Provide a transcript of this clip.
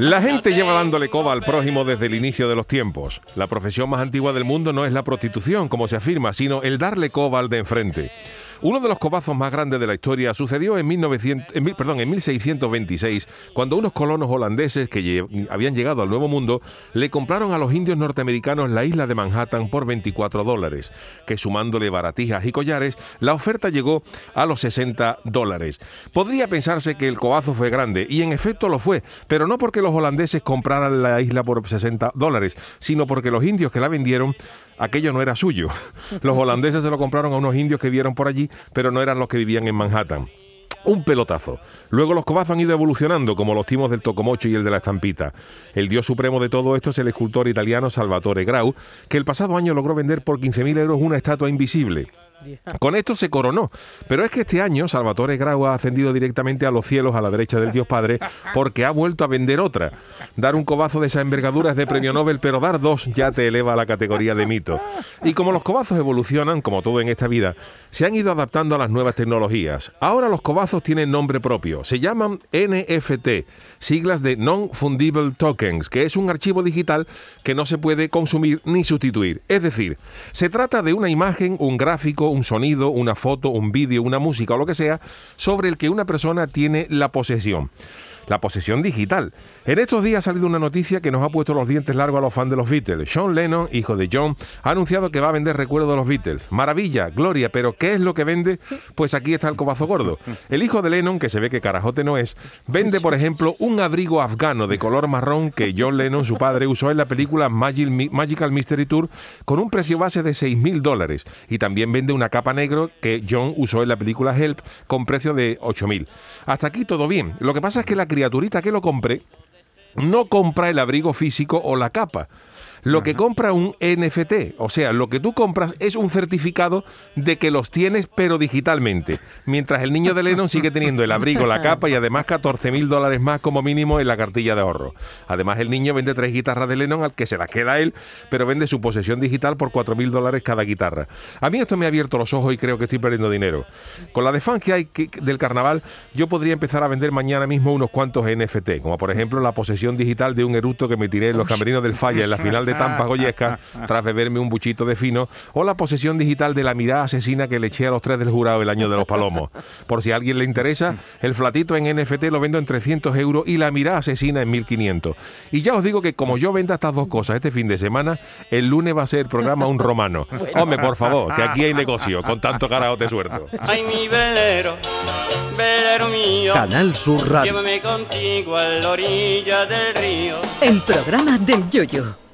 La gente lleva dándole coba al prójimo desde el inicio de los tiempos. La profesión más antigua del mundo no es la prostitución, como se afirma, sino el darle coba al de enfrente. Uno de los cobazos más grandes de la historia sucedió en, 1900, perdón, en 1626, cuando unos colonos holandeses que habían llegado al Nuevo Mundo le compraron a los indios norteamericanos la isla de Manhattan por 24 dólares, que sumándole baratijas y collares, la oferta llegó a los 60 dólares. Podría pensarse que el cobazo fue grande, y en efecto lo fue, pero no porque los holandeses compraran la isla por 60 dólares, sino porque los indios que la vendieron aquello no era suyo. Los holandeses se lo compraron a unos indios que vieron por allí, pero no eran los que vivían en Manhattan un pelotazo. Luego los cobazos han ido evolucionando, como los timos del tocomocho y el de la estampita. El dios supremo de todo esto es el escultor italiano Salvatore Grau, que el pasado año logró vender por 15.000 euros una estatua invisible. Con esto se coronó. Pero es que este año Salvatore Grau ha ascendido directamente a los cielos a la derecha del Dios Padre porque ha vuelto a vender otra. Dar un cobazo de esa envergadura es de premio Nobel, pero dar dos ya te eleva a la categoría de mito. Y como los cobazos evolucionan, como todo en esta vida, se han ido adaptando a las nuevas tecnologías. Ahora los cobazos tienen nombre propio. Se llaman NFT, siglas de Non-Fungible Tokens, que es un archivo digital que no se puede consumir ni sustituir. Es decir, se trata de una imagen, un gráfico, un sonido, una foto, un vídeo, una música o lo que sea, sobre el que una persona tiene la posesión la posesión digital. En estos días ha salido una noticia que nos ha puesto los dientes largos a los fans de los Beatles. Sean Lennon, hijo de John, ha anunciado que va a vender recuerdos de los Beatles. Maravilla, gloria, pero ¿qué es lo que vende? Pues aquí está el cobazo gordo. El hijo de Lennon, que se ve que carajote no es, vende, por ejemplo, un abrigo afgano de color marrón que John Lennon, su padre, usó en la película Magical Mystery Tour con un precio base de 6.000 dólares. Y también vende una capa negro que John usó en la película Help con precio de 8.000. Hasta aquí todo bien. Lo que pasa es que la criaturita que lo compre no compra el abrigo físico o la capa, lo que compra un NFT. O sea, lo que tú compras es un certificado de que los tienes, pero digitalmente. Mientras el niño de Lennon sigue teniendo el abrigo, la capa y además 14 mil dólares más como mínimo en la cartilla de ahorro. Además, el niño vende tres guitarras de Lennon al que se las queda él, pero vende su posesión digital por 4 mil dólares cada guitarra. A mí esto me ha abierto los ojos y creo que estoy perdiendo dinero. Con la de fans que hay del carnaval, yo podría empezar a vender mañana mismo unos cuantos NFT, como por ejemplo la posesión digital de un eructo que me tiré en los camerinos del Falla en la final de de Tampa Goyesca tras beberme un buchito de fino, o la posesión digital de la mirada asesina que le eché a los tres del jurado el año de los palomos. Por si a alguien le interesa, el flatito en NFT lo vendo en 300 euros y la mirada asesina en 1500. Y ya os digo que como yo venda estas dos cosas este fin de semana, el lunes va a ser el programa Un Romano. Hombre, por favor, que aquí hay negocio, con tanto carajote suelto. Ay, mi velero, velero mío. Canal Sur Radio. Llévame contigo a la orilla del río. El programa del Yoyo.